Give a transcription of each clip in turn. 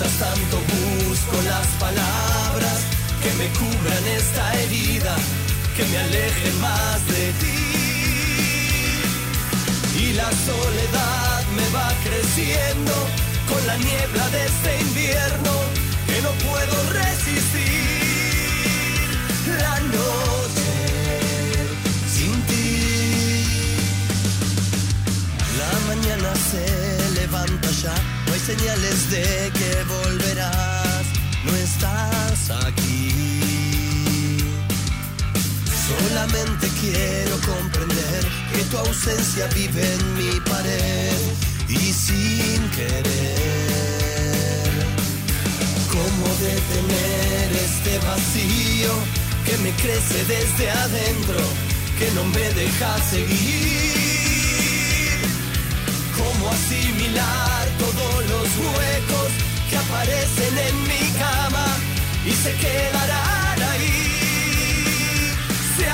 Mientras tanto busco las palabras que me cubran esta herida, que me alejen más de ti. Y la soledad me va creciendo con la niebla de este invierno que no puedo resistir. La noche sin ti. La mañana se levanta ya señales de que volverás, no estás aquí. Solamente quiero comprender que tu ausencia vive en mi pared y sin querer. ¿Cómo detener este vacío que me crece desde adentro, que no me deja seguir? ¿Cómo asimilar? aparecen en mi cama y se quedarán ahí. Se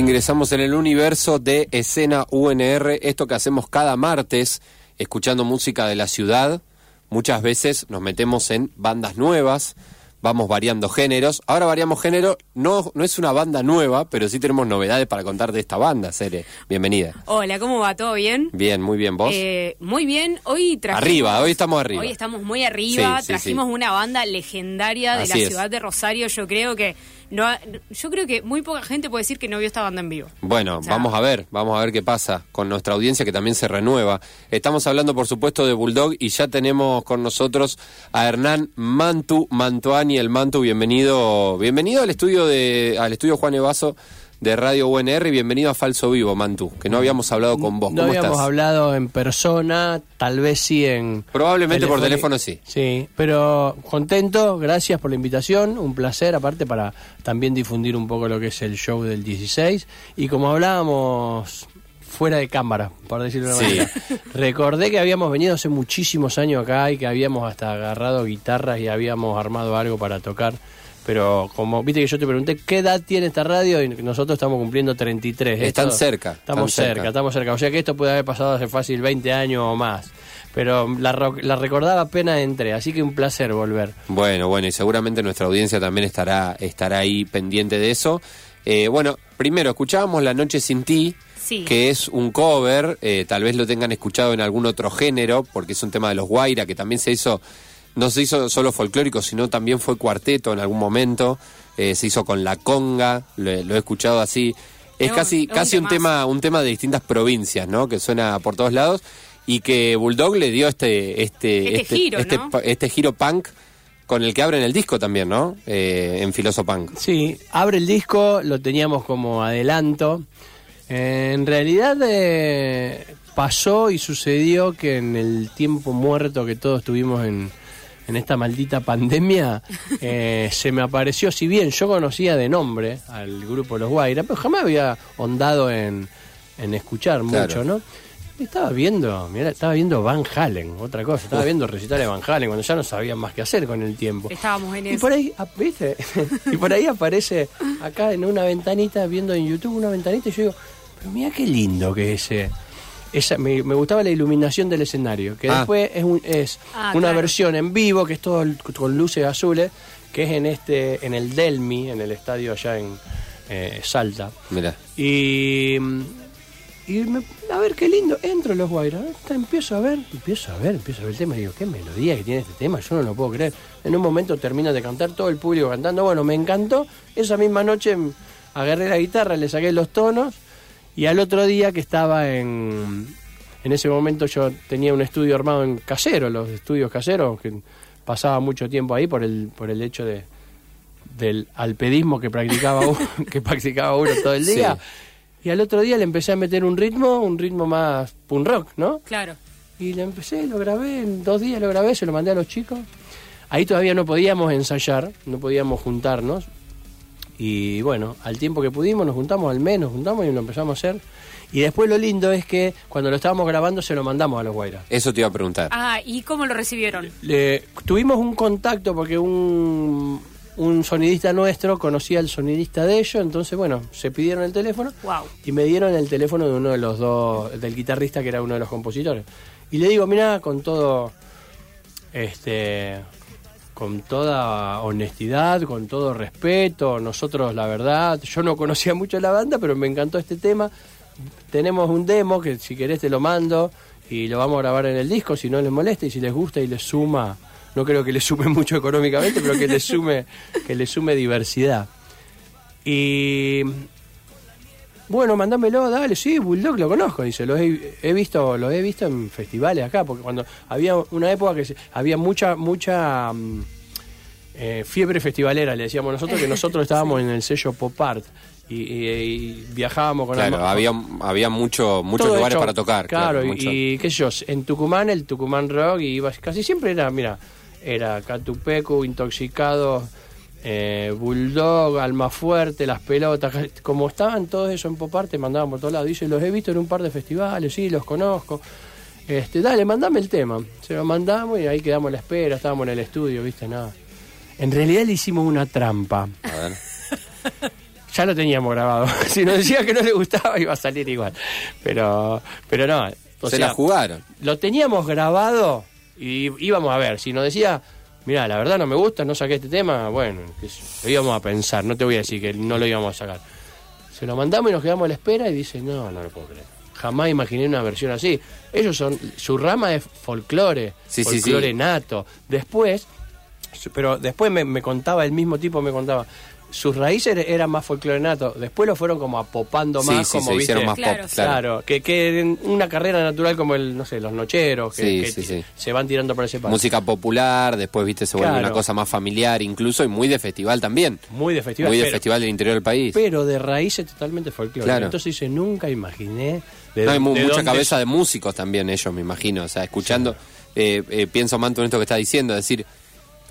Ingresamos en el universo de escena UNR, esto que hacemos cada martes, escuchando música de la ciudad. Muchas veces nos metemos en bandas nuevas, vamos variando géneros. Ahora variamos género, no, no es una banda nueva, pero sí tenemos novedades para contar de esta banda, Cere. Bienvenida. Hola, ¿cómo va? ¿Todo bien? Bien, muy bien, ¿vos? Eh, muy bien, hoy trajimos... Arriba, hoy estamos arriba. Hoy estamos muy arriba, Sí, sí, trajimos sí. una banda legendaria de Así la es. ciudad de Rosario, yo creo que... No, yo creo que muy poca gente puede decir que no vio esta banda en vivo. Bueno, O sea, vamos a ver, vamos a ver qué pasa con nuestra audiencia que también se renueva. Estamos hablando, por supuesto, de Bulldog y ya tenemos con nosotros a Hernán Mantu, Mantuani, el Mantu, bienvenido, bienvenido al estudio de, al estudio Juan Evaso de Radio UNR y bienvenido a Falso Vivo, Mantu, que no habíamos hablado con vos. No ¿Cómo habíamos estás? hablado en persona, tal vez sí en... Probablemente por teléfono sí. Sí, pero contento, gracias por la invitación, un placer aparte para también difundir un poco lo que es el show del 16 y como hablábamos fuera de cámara, por decirlo de una Sí. manera, recordé que habíamos venido hace muchísimos años acá y que habíamos hasta agarrado guitarras y habíamos armado algo para tocar. Pero como viste que yo te pregunté qué edad tiene esta radio y nosotros estamos cumpliendo 33. Están Esto- cerca, Estamos están cerca, cerca. estamos cerca. O sea que esto puede haber pasado hace fácil 20 años o más. Pero la, ro- la recordaba apenas entré, así que un placer volver. Bueno, bueno, y seguramente nuestra audiencia también estará, estará ahí pendiente de eso. Eh, bueno, primero, escuchábamos La Noche Sin Ti, Sí. que es un cover, eh, tal vez lo tengan escuchado en algún otro género, porque es un tema de los Guaira, que también se hizo, no se hizo solo folclórico, sino también fue cuarteto en algún momento, eh, se hizo con la conga, lo, lo he escuchado así. Es casi, un casi un tema, un tema de distintas provincias, ¿no? Que suena por todos lados y que Bulldog le dio este, este, Este giro, este, ¿no? pa- este giro punk con el que abren el disco también, ¿no? Eh, en Filoso Punk. Sí, abre el disco, lo teníamos como adelanto. Eh, en realidad eh, pasó y sucedió que en el tiempo muerto que todos tuvimos en, en esta maldita pandemia, eh, se me apareció, si bien yo conocía de nombre al grupo Los Guaira, pero jamás había ondado en, en escuchar Claro. mucho, ¿no? Y Estaba viendo, mira, estaba viendo Van Halen, otra cosa, estaba viendo recitales de Van Halen cuando ya no sabían más qué hacer con el tiempo. Estábamos en Y eso. por ahí, ap- ¿viste? y por ahí aparece acá en una ventanita, viendo en YouTube una ventanita, y yo digo, pero mira qué lindo que es ese. Esa, me, me gustaba la iluminación del escenario, que Ah. después es, un- es Ah, una claro. versión en vivo, que es todo el- con luces azules, que es en este en el Delmi, en el estadio allá en eh, Salta. Mira. Y, y me- a ver qué lindo, entro en los Guairas, ¿eh? empiezo a ver, empiezo a ver, empiezo a ver el tema y digo, qué melodía que tiene este tema, yo no lo puedo creer. En un momento termina de cantar, todo el público cantando, bueno, me encantó. Esa misma noche agarré la guitarra, le saqué los tonos y al otro día que estaba en... En ese momento yo tenía un estudio armado en casero, los estudios caseros, que pasaba mucho tiempo ahí por el, por el hecho de, del alpedismo que practicaba uno, que practicaba uno todo el día. Y al otro día le empecé a meter un ritmo, un ritmo más punk rock, ¿no? Claro. Y le empecé, lo grabé, en dos días lo grabé, se lo mandé a los chicos. Ahí todavía no podíamos ensayar, no podíamos juntarnos. Y bueno, al tiempo que pudimos, nos juntamos al mes, nos juntamos y lo empezamos a hacer. Y después lo lindo es que cuando lo estábamos grabando se lo mandamos a los Guairas. Eso te iba a preguntar. Ah, ¿y cómo lo recibieron? Le- tuvimos un contacto porque un, un sonidista nuestro conocía al sonidista de ellos, entonces bueno, se pidieron el teléfono Wow. y me dieron el teléfono de uno de los dos, del guitarrista que era uno de los compositores. Y le digo, mira, con todo, este, con toda honestidad, con todo respeto, nosotros la verdad, yo no conocía mucho la banda, pero me encantó este tema. Tenemos un demo que si querés te lo mando y lo vamos a grabar en el disco, si no les molesta y si les gusta y les suma, no creo que les sume mucho económicamente, pero que les sume, que les sume diversidad. Y bueno, mandámelo, dale, sí, Bulldog lo conozco, dice, lo he, he visto, lo he visto en festivales acá, porque cuando había una época que se- había mucha, mucha mm, eh, fiebre festivalera, le decíamos nosotros, que nosotros estábamos en el sello Pop Art y, y- y viajábamos con Claro, Alma- había, había mucho, muchos todo lugares hecho- para tocar. Claro, y- y, qué sé yo, en Tucumán, el Tucumán Rock, y ibas, casi siempre era, mira, era Catupecu, Intoxicados, eh, Bulldog, Almafuerte, Las Pelotas, como estaban todos esos en Popar, te mandaban por todos lados. Dice, los he visto en un par de festivales, sí, los conozco. Este, dale, mandame el tema. Se lo mandamos y ahí quedamos a la espera, estábamos en el estudio, viste, nada. En realidad le hicimos una trampa. A ver. ya lo teníamos grabado. si nos decía que no le gustaba, iba a salir igual. Pero, pero no. o Se sea, la jugaron. Lo teníamos grabado y íbamos a ver. Si nos decía, mira, la verdad no me gusta, no saqué este tema, bueno, lo íbamos a pensar. No te voy a decir que no lo íbamos a sacar. Se lo mandamos y nos quedamos a la espera y dice, no, no lo puedo creer. Jamás imaginé una versión así. Ellos son, su rama es folclore, Sí, sí, folclore sí. nato. Después, pero después me, me contaba, el mismo tipo me contaba, sus raíces eran más folclore nato. Después lo fueron como apopando más, sí, como se más Claro, pop, Claro, claro. que, que en una carrera natural como el, no sé, los nocheros, que, Sí, que sí, sí. se van tirando por ese paso. Música popular, después, viste, se vuelve Claro. una cosa más familiar, incluso, y muy de festival también. Muy de festival. muy de pero, festival del interior del país. pero de raíces totalmente folclore. Claro. Entonces dice, nunca imaginé de, No, hay mu- de mucha dónde cabeza de músicos también ellos, me imagino. O sea, escuchando, eh, eh, pienso Manto en esto que está diciendo, es decir,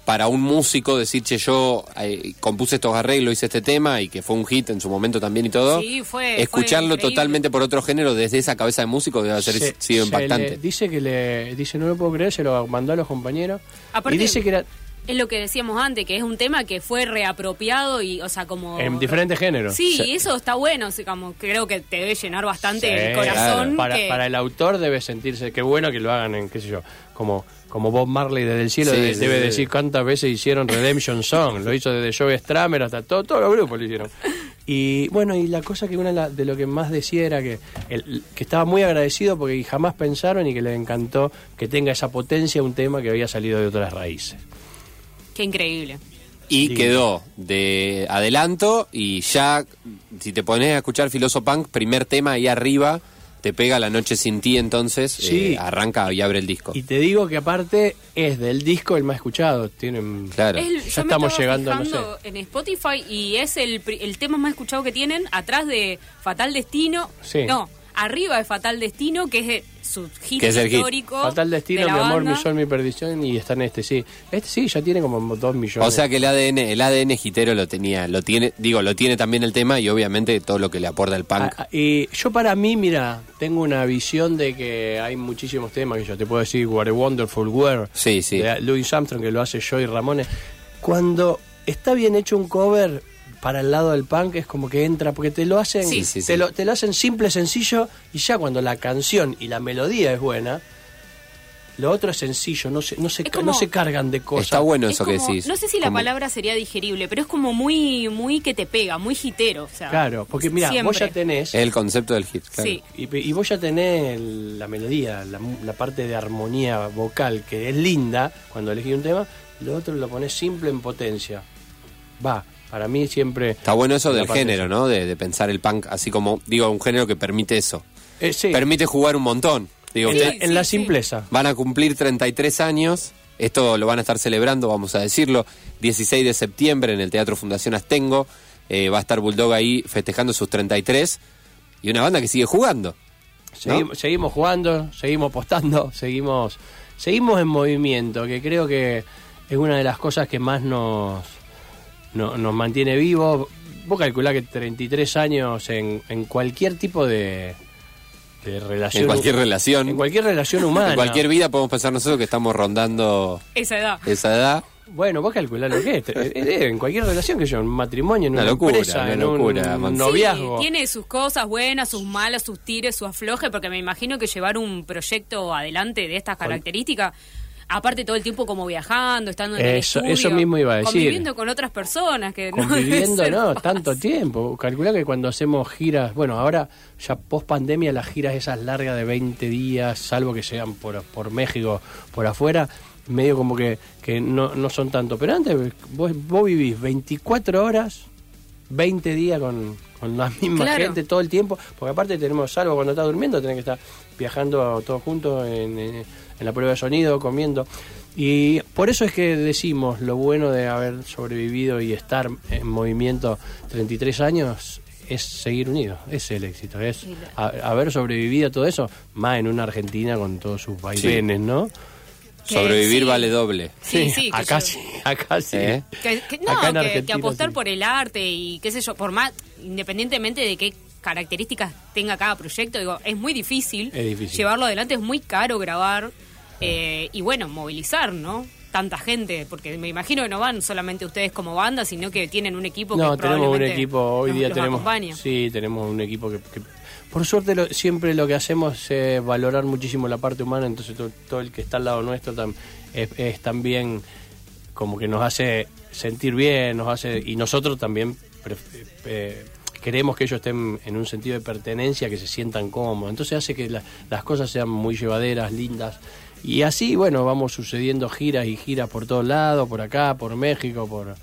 para un músico decir, che, yo eh, compuse estos arreglos, hice este tema y que fue un hit en su momento también y todo. Sí, fue- Escucharlo totalmente por otro género desde esa cabeza de músico debe haber se- sido se impactante. le- dice que le dice no lo puedo creer, se lo mandó a los compañeros Aparte- y dice que era Es lo que decíamos antes, que es un tema que fue reapropiado y, o sea, como... en diferentes géneros. Sí, y eso está bueno, o sea, como creo que te debe llenar bastante Sí, el corazón. Para, que- para el autor debe sentirse, qué bueno que lo hagan en, qué sé yo, como, como Bob Marley desde el cielo Sí, debe, sí, debe sí. decir cuántas veces hicieron Redemption Song, lo hizo desde Joe Stramer hasta todo, todos los grupos lo hicieron. Y bueno, y la cosa que una de, la- de lo que más decía era que, el- que estaba muy agradecido porque jamás pensaron y que le encantó que tenga esa potencia un tema que había salido de otras raíces. Qué increíble. Y Sí. quedó de adelanto y ya, si te pones a escuchar Filoso Punk, primer tema ahí arriba, te pega La Noche Sin Ti, entonces Sí. eh, arranca y abre el disco. Y te digo que aparte es del disco el más escuchado. Tienen, Claro. El- Ya estamos llegando, no en Spotify y es el, pri- el tema más escuchado que tienen atrás de Fatal Destino. Sí. No, arriba de Fatal Destino, que es su hit Que es el hit. histórico. Fatal Destino, de mi amor, banda. mi sol, mi perdición y está en este, sí. Este sí, ya tiene como dos millones. O sea que el ADN, el ADN gitero lo tenía, lo tiene, digo, lo tiene también el tema y obviamente todo lo que le aporta el punk. Ah, ah, y yo para mí, mira, tengo una visión de que hay muchísimos temas que yo te puedo decir, What a Wonderful World, Sí, sí. de Louis Armstrong, que lo hace Joey Ramones. Cuando está bien hecho un cover para el lado del punk es como que entra, porque te lo hacen, Sí, sí, te, sí. Lo, te lo hacen simple, sencillo, y ya cuando la canción y la melodía es buena, lo otro es sencillo, no se, no se, como- no se cargan de cosas. Está bueno Es eso que decís. No sé si la Como- palabra sería digerible, pero es como muy muy que te pega, muy hitero. O sea, Claro, porque mira, vos ya tenés... Es el concepto del hit, claro. Sí. Y, y vos ya tenés el- la melodía, la, la parte de armonía vocal, que es linda cuando elegís un tema, lo otro lo pones simple en potencia. Va, para mí siempre... Está bueno eso del género, ¿no? De, de pensar el punk así como, digo, un género que permite eso. Eh, sí, Permite jugar un montón. Digo, en, la, en simpleza. van a cumplir 33 años. Esto lo van a estar celebrando, vamos a decirlo, 16 de septiembre en el Teatro Fundación Astengo. Eh, va a estar Bulldog ahí festejando sus 33. Y una banda que sigue jugando. Seguimos, seguimos jugando, seguimos apostando, seguimos, seguimos en movimiento, que creo que es una de las cosas que más nos, no- nos mantiene vivos. Vos calculás que 33 años en, en cualquier tipo de, de relación. En cualquier relación. En cualquier relación humana. En cualquier vida podemos pensar nosotros que estamos rondando Esa edad. esa edad. Bueno, vos calculás lo que es. Eh, eh, En cualquier relación que yo, un matrimonio, en Una una, locura, empresa, una en un locura, Manso. noviazgo. Sí, tiene sus cosas buenas, sus malas, sus tires, sus aflojes, porque me imagino que llevar un proyecto adelante de estas características, aparte todo el tiempo como viajando, estando en Eso- el estudio, eso mismo iba a decir. conviviendo con otras personas que no conviviendo, ¿no? fácil. Tanto tiempo. Calculá que cuando hacemos giras, bueno, ahora ya post pandemia, las giras esas largas de 20 días, salvo que sean por, por México, por afuera, medio como que, que no, no son tanto. Pero antes vos, vos vivís 24 horas, 20 días con, con la misma Claro. gente todo el tiempo, porque aparte tenemos, salvo cuando estás durmiendo, tenés que estar viajando todos juntos en, en- en la prueba de sonido, comiendo. Y por eso es que decimos lo bueno de haber sobrevivido y estar en movimiento 33 años es seguir unidos, es el éxito, es a- haber sobrevivido a todo eso, más en una Argentina con todos sus vaivenes, ¿no? Que Sobrevivir sí. vale doble. Sí, sí, acá yo- sí, acá sí. ¿Eh? Que, que- no, Acá en que- apostar sí. por el arte y qué sé yo, por más, independientemente de qué características tenga cada proyecto, digo, es muy difícil, Es difícil. llevarlo adelante, es muy caro grabar eh, y bueno, movilizar, ¿no? tanta gente? Porque me imagino que no van solamente ustedes como banda, sino que tienen un equipo no, que tenemos un equipo, hoy los- día los tenemos, acompaña. sí, tenemos un equipo que, que- por suerte lo- siempre lo que hacemos es valorar muchísimo la parte humana, entonces to- todo, el que está al lado nuestro tam- es, es también como que nos hace sentir bien, nos hace y nosotros también pref- eh, queremos que ellos estén en un sentido de pertenencia, que se sientan cómodos, entonces hace que la- las cosas sean muy llevaderas, lindas. Y así, bueno, vamos sucediendo giras y giras por todos lados, por acá, por México, por,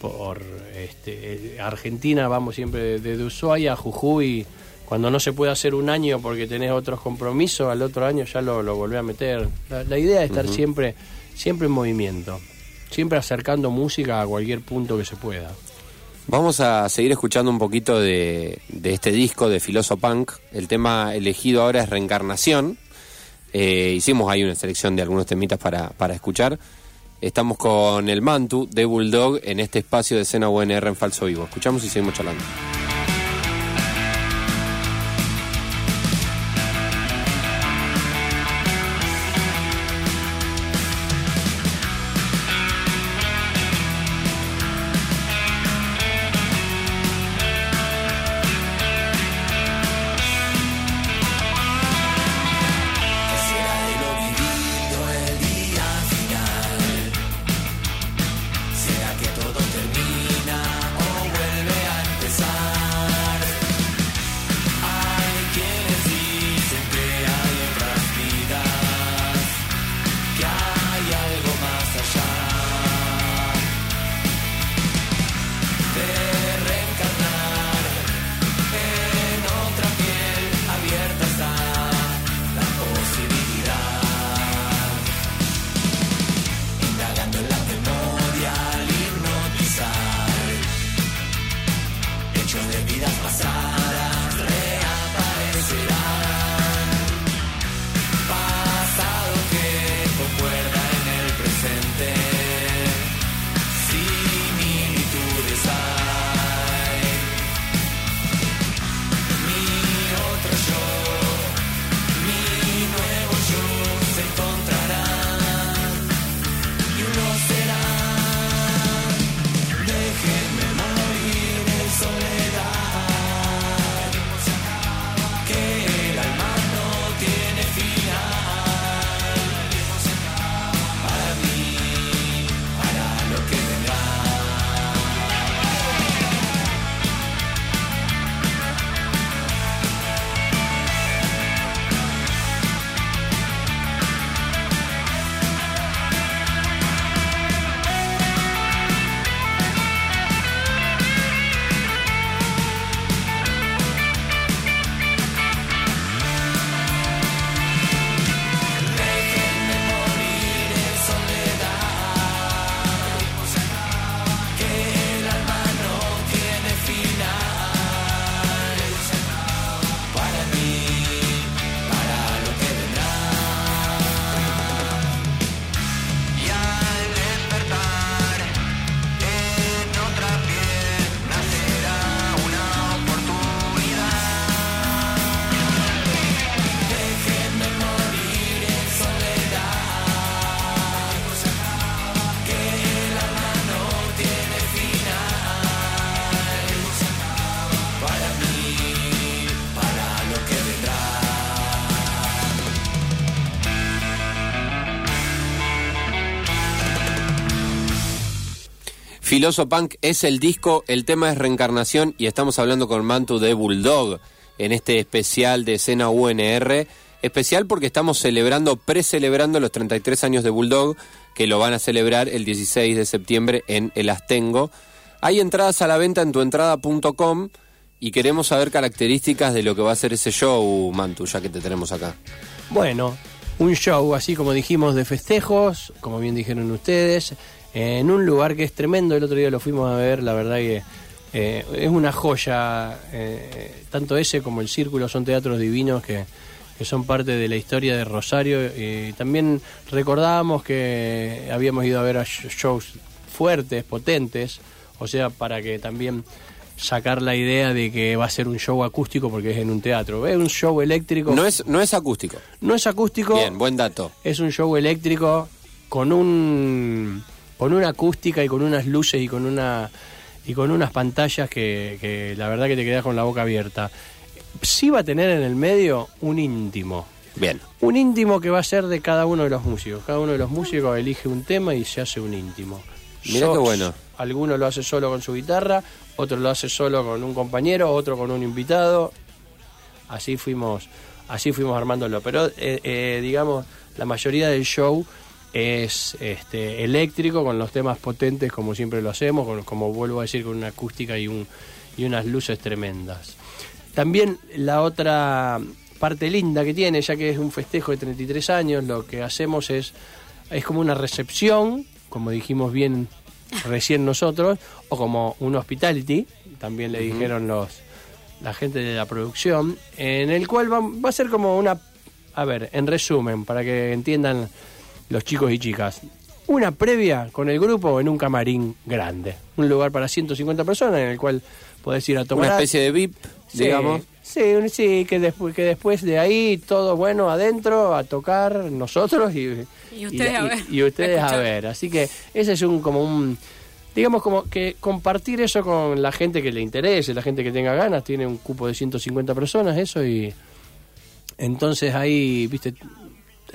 por este, Argentina, vamos siempre desde Ushuaia a Jujuy. Cuando no se puede hacer un año porque tenés otros compromisos, al otro año ya lo, lo volvés a meter. La, la idea es estar siempre, siempre en movimiento, siempre acercando música a cualquier punto que se pueda. Vamos a seguir escuchando un poquito de, de este disco de Filoso Punk. El tema elegido ahora es Reencarnación. Eh, hicimos ahí una selección de algunos temitas para, para escuchar. Estamos con el Mantu de Bulldog en este espacio de escena UNR en Falso Vivo. Escuchamos y seguimos charlando. Filoso Punk es el disco, el tema es Reencarnación y estamos hablando con Mantu de Bulldog en este especial de escena UNR. Especial porque estamos celebrando, precelebrando los 33 años de Bulldog, que lo van a celebrar el 16 de septiembre en el Astengo. Hay entradas a la venta en tuentrada.com y queremos saber características de lo que va a ser ese show, Mantu, ya que te tenemos acá. Bueno, un show, así como dijimos, de festejos, como bien dijeron ustedes, en un lugar que es tremendo. El otro día lo fuimos a ver, la verdad que eh, es una joya. eh, tanto ese como el Círculo son teatros divinos que, que son parte de la historia de Rosario. Y también recordábamos que habíamos ido a ver a sh- shows fuertes, potentes, o sea, para que también sacar la idea de que va a ser un show acústico porque es en un teatro. Es un show eléctrico. No es, no es acústico. No es acústico, Bien, buen dato. es un show eléctrico con un con una acústica y con unas luces y con una y con unas pantallas que, que la verdad que te quedas con la boca abierta. Sí va a tener en el medio un íntimo. Bien. Un íntimo que va a ser de cada uno de los músicos. Cada uno de los músicos elige un tema y se hace un íntimo. Mirá qué bueno. Alguno lo hace solo con su guitarra, otro lo hace solo con un compañero, otro con un invitado. Así fuimos, así fuimos armándolo. Pero eh, eh, digamos, la mayoría del show es este, eléctrico, con los temas potentes como siempre lo hacemos, con- como vuelvo a decir, con una acústica y, un, y unas luces tremendas. También la otra parte linda que tiene, ya que es un festejo de 33 años, lo que hacemos es, es como una recepción, como dijimos bien recién nosotros, o como un hospitality, también le dijeron los la gente de la producción, en el cual va, va a ser como una, a ver, en resumen, para que entiendan los chicos y chicas, una previa con el grupo en un camarín grande, un lugar para 150 personas en el cual podés ir a tomar Una especie de VIP, Sí, digamos. Sí, un- sí, que después, que después de ahí todo bueno adentro a tocar nosotros y, Y ustedes a ver, y ustedes a ver. Así que ese es un como un digamos como que compartir eso con la gente que le interese, la gente que tenga ganas, tiene un cupo de 150 personas eso y entonces ahí, viste,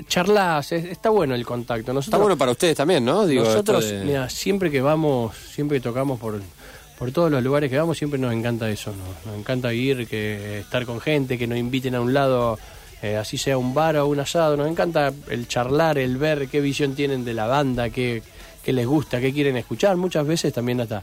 charlas, es- está bueno el contacto. Nosotros Está bueno para ustedes también, ¿no? Digo, nosotros, esto de- mira, siempre que vamos, siempre que tocamos por, por todos los lugares que vamos, siempre nos encanta eso, ¿no? nos encanta ir, que estar con gente, que nos inviten a un lado, eh, así sea un bar o un asado, nos encanta el charlar, el ver qué visión tienen de la banda, qué, qué les gusta, qué quieren escuchar. Muchas veces también hasta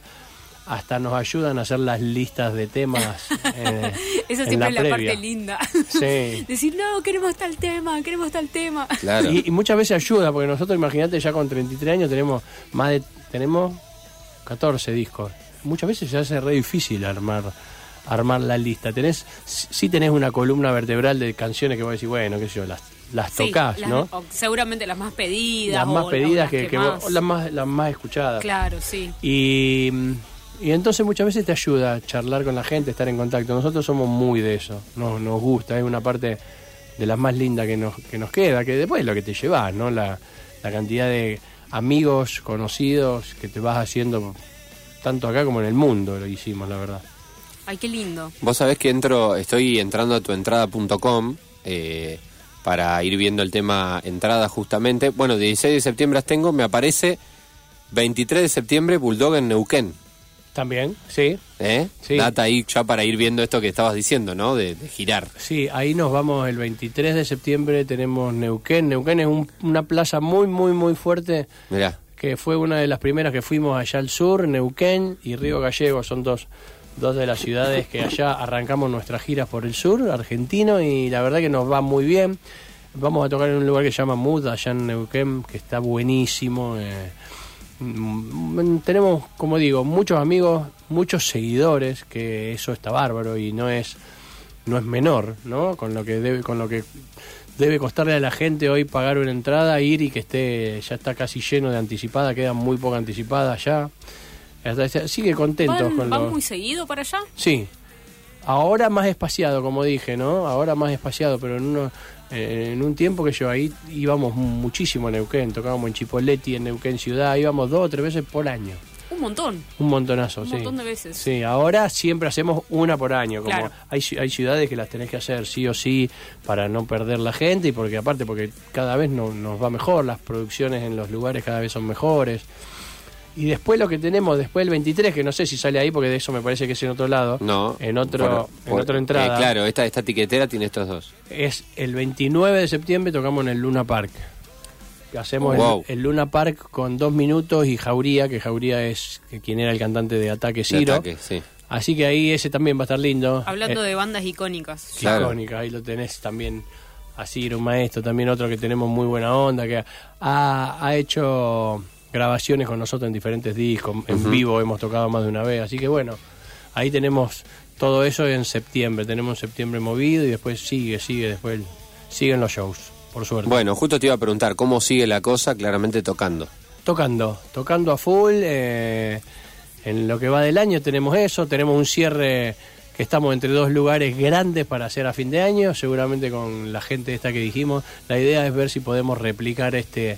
hasta nos ayudan a hacer las listas de temas. eh, Esa en siempre es la previa. parte linda. Sí. Decir, no, queremos tal tema, queremos tal tema. Claro. Y, y muchas veces ayuda, porque nosotros, imagínate, ya con 33 años tenemos más de tenemos 14 discos. Muchas veces se hace re difícil armar armar la lista. Tenés sí tenés una columna vertebral de canciones que vos decís, bueno, qué sé yo, las las Sí, tocás, las- ¿no? o seguramente las más pedidas. Las más o pedidas las que, que vos- más- las más las más escuchadas. Claro, sí. Y, y entonces muchas veces te ayuda a charlar con la gente, estar en contacto. Nosotros somos muy de eso, nos, nos gusta, es una parte de las más lindas que nos, que nos queda, que después es lo que te llevas, ¿no? La, la cantidad de amigos, conocidos que te vas haciendo, tanto acá como en el mundo lo hicimos, la verdad. Ay, qué lindo. Vos sabés que entro, estoy entrando a tuentrada.com eh, para ir viendo el tema entrada justamente. Bueno, 16 de septiembre las tengo, me aparece 23 de septiembre Bulldog en Neuquén. También, sí. ¿eh? Sí. Data ahí ya para ir viendo esto que estabas diciendo, ¿no? De, de girar. Sí, ahí nos vamos el 23 de septiembre, tenemos Neuquén. Neuquén es un- una plaza muy, muy, muy fuerte Mirá, que fue una de las primeras que fuimos allá al sur, Neuquén y Río Gallegos, son dos, dos de las ciudades que allá arrancamos nuestras giras por el sur, argentino, y la verdad que nos va muy bien. Vamos a tocar en un lugar que se llama Mud, allá en Neuquén, que está buenísimo. eh, tenemos, como digo, muchos amigos, muchos seguidores, que eso está bárbaro y no es no es menor, ¿no? Con lo que debe con lo que debe costarle a la gente hoy pagar una entrada, ir y que esté ya está casi lleno de anticipada, queda muy poca anticipada ya. Sigue contentos ¿Van, con van lo- muy seguido para allá? Sí. Ahora más espaciado, como dije, ¿no? Ahora más espaciado, pero en, uno, en un tiempo que yo ahí íbamos muchísimo a Neuquén, tocábamos en Chipoleti, en Neuquén Ciudad, íbamos dos o tres veces por año. Un montón. Un montonazo, Un sí. montón de veces. Sí, ahora siempre hacemos una por año. Como Claro. hay, hay ciudades que las tenés que hacer sí o sí para no perder la gente y porque aparte porque cada vez no- nos va mejor, las producciones en los lugares cada vez son mejores. Y después lo que tenemos, después el 23, que no sé si sale ahí porque de eso me parece que es en otro lado. no. En otro, Por- en por- otra entrada. eh, claro, esta, esta tiquetera tiene estos dos. Es el 29 de septiembre tocamos en el Luna Park. Hacemos el- Wow. el, Luna Park con dos minutos y Jauría, que Jauría es quien era el cantante de Ataque De Ciro. ataque, sí. Así que ahí ese también va a estar lindo. Hablando Eh, de bandas icónicas. Claro. icónica, ahí lo tenés también. Así un maestro, también otro que tenemos muy buena onda, que ha, ha hecho grabaciones con nosotros en diferentes discos, en vivo hemos tocado más de una vez, así que bueno, ahí tenemos todo eso en septiembre, tenemos septiembre movido y después sigue, sigue, después siguen los shows, por suerte. Bueno, justo te iba a preguntar, ¿cómo sigue la cosa? Claramente tocando. Tocando, tocando a full. eh, en lo que va del año tenemos eso, tenemos un cierre que estamos entre dos lugares grandes para hacer a fin de año, seguramente con la gente esta que dijimos. La idea es ver si podemos replicar este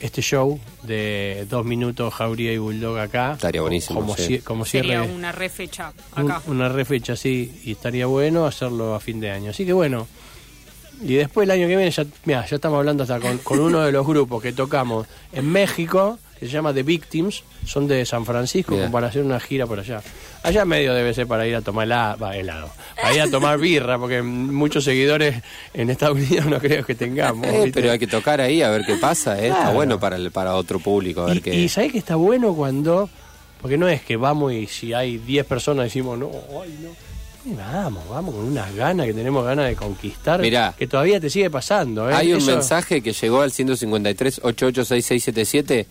este show de dos minutos Jauría y Bulldog acá. Estaría buenísimo, Como, sí. cie- como Sería cierre. una re fecha un- acá. una refecha, sí, y estaría bueno hacerlo a fin de año. Así que bueno, y después el año que viene, ya, mirá, ya estamos hablando hasta con, con uno de los grupos que tocamos en México, que se llama The Victims, son de San Francisco, como para hacer una gira por allá. Allá medio debe ser para ir a tomar helado, para ir a tomar birra, porque muchos seguidores en Estados Unidos no creo que tengamos. Eh, pero hay que tocar ahí a ver qué pasa, ¿eh? Está bueno para, el, para otro público. A ver Y, qué... y ¿sabés que está bueno cuando.? Porque no es que vamos y si hay 10 personas decimos, no, ay, no. Y vamos, vamos con unas ganas que tenemos ganas de conquistar. Mirá. que todavía te sigue pasando. ¿eh? Hay un Eso- mensaje que llegó al 153 886677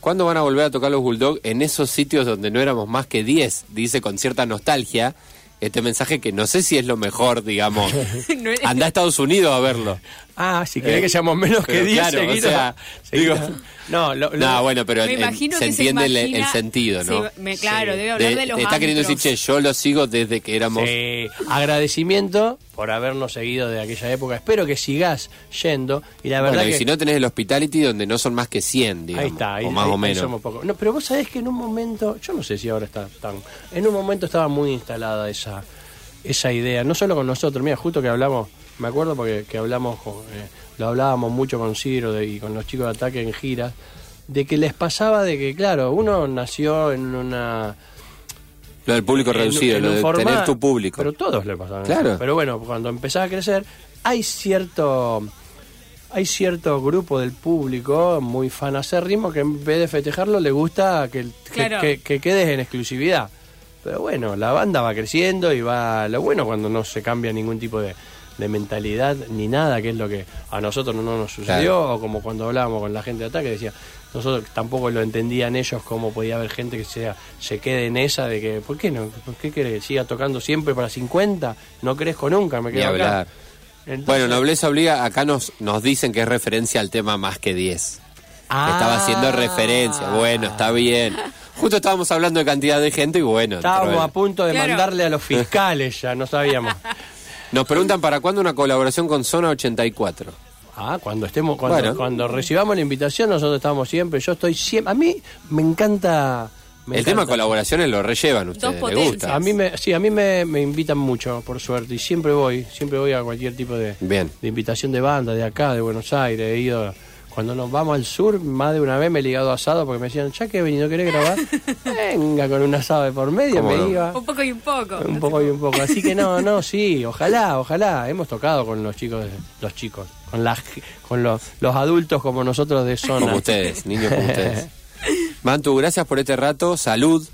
¿Cuándo van a volver a tocar los Bulldog en esos sitios donde no éramos más que 10? Dice con cierta nostalgia. Este mensaje que no sé si es lo mejor, digamos. Anda a Estados Unidos a verlo. Ah, si querés Eh, que seamos menos que pero 10 claro, o seguidos. sea, seguidos. digo- no, lo, lo- No, bueno, pero en- se entiende el- sentido, ¿no? se- me- claro, Sí. debe hablar de, De- los está queriendo decir, che, yo lo sigo desde que éramos... Sí, agradecimiento por habernos seguido de aquella época. Espero que sigas yendo. Y la verdad Bueno, y que. si no tenés el Hospitality donde no son más que 100, digamos. Ahí está, ahí, o más ahí- o ahí menos. somos pocos. No, pero vos sabés que en un momento, yo no sé si ahora está tan. En un momento estaba muy instalada esa, esa idea, no solo con nosotros, mira, justo que hablamos, me acuerdo porque que hablamos, con, eh, lo hablábamos mucho con Ciro de- y con los chicos de ataque en giras, de que les pasaba de que, claro, uno nació en una. Lo del público en- reducido, en lo de forma- tener tu público. Pero todos le pasaban. Claro. eso. Pero bueno, cuando empezaba a crecer, hay cierto hay cierto grupo del público muy fanacérrimo que en vez de festejarlo le gusta que, que, Claro. que- que quedes en exclusividad. Pero bueno, la banda va creciendo y va... Lo bueno cuando no se cambia ningún tipo de, de mentalidad ni nada, que es lo que a nosotros no nos sucedió, o como cuando hablábamos con la gente de ataque, decía, nosotros tampoco lo entendían ellos cómo podía haber gente que sea, se quede en esa de que, ¿por qué no? ¿Por qué querés? ¿Siga tocando siempre para 50? No crezco nunca, me Ni quedo acá. Entonces- Bueno, Nobleza Obliga, acá nos, nos dicen que es referencia al tema más que 10. Ah. Que estaba haciendo referencia. Bueno, está bien. Justo estábamos hablando de cantidad de gente y bueno. Estábamos a punto de Claro. mandarle a los fiscales ya, no sabíamos. Nos preguntan para cuándo una colaboración con Zona 84. Ah, cuando estemos, cuando, Bueno. cuando recibamos la invitación, nosotros estamos siempre, yo estoy siempre, a mí me encanta... me el tema encanta. colaboraciones lo rellevan ustedes, ¿les gusta? A mí me, sí, a mí me, me invitan mucho, por suerte, y siempre voy, siempre voy a cualquier tipo de, Bien. de invitación de banda, de acá, de Buenos Aires, he ido, cuando nos vamos al sur, más de una vez me he ligado asado porque me decían, ya que he venido, ¿querés grabar? Venga, con un asado de por medio, ¿Cómo me no? iba. Un poco y un poco. Un poco y un poco. Así que no, no, sí, ojalá, ojalá. Hemos tocado con los chicos, de- los chicos, con las, con los, los adultos como nosotros de zona. Como ustedes, niños como ustedes. Mantu, gracias por este rato. Salud.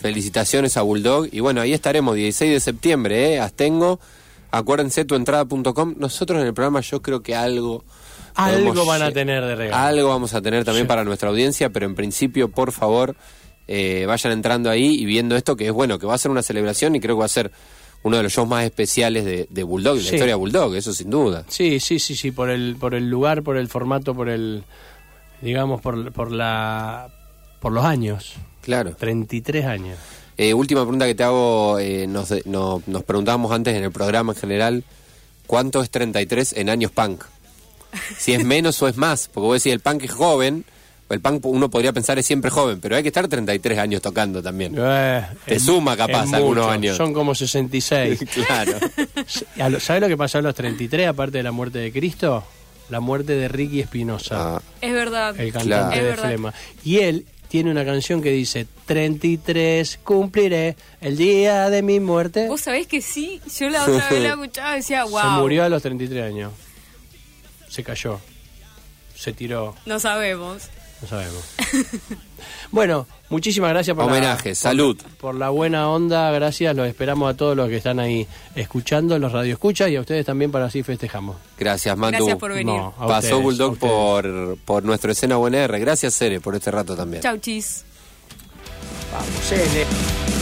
Felicitaciones a Bulldog. Y bueno, ahí estaremos, 16 de septiembre, ¿eh? Astengo. Acuérdense tuentrada.com. Nosotros en el programa yo creo que algo... Algo van a lle- tener de regalo. Algo vamos a tener también para nuestra audiencia, pero en principio, por favor, eh, vayan entrando ahí y viendo esto, que es bueno, que va a ser una celebración y creo que va a ser uno de los shows más especiales de, de Bulldog, y la Sí. historia de Bulldog, eso sin duda. Sí, sí, sí, sí, por el, por el lugar, por el formato, por el, digamos, por, por la, por los años. Claro. 33 años. Eh, última pregunta que te hago, eh, nos, no- nos preguntábamos antes en el programa en general, ¿cuánto es 33 en años punk? Si es menos o es más, porque vos decís el punk es joven, el punk uno podría pensar es siempre joven, pero hay que estar 33 años tocando también. Eh, Te es- suma capaz algunos mucho. años. Son como 66. claro. ¿Sabes lo que pasó a los 33, aparte de la muerte de Cristo? La muerte de Ricky Espinosa. Ah, Es verdad. el cantante de verdad. Flema. Y él tiene una canción que dice, 33 cumpliré el día de mi muerte. Vos sabés que sí, yo la otra vez la escuchaba y decía, wow. Se murió a los 33 años. Se cayó. Se tiró. No sabemos. No sabemos. bueno, muchísimas gracias por Homenaje, la, salud. Por, por la buena onda, gracias. Los esperamos a todos los que están ahí escuchando, los radioescuchas y a ustedes también para así festejamos. Gracias, Mantu. Gracias por venir. No, Pasó ustedes, Bulldog por, por nuestro escena UNR. Gracias, Cere, por este rato también. Chau, chis. Vamos.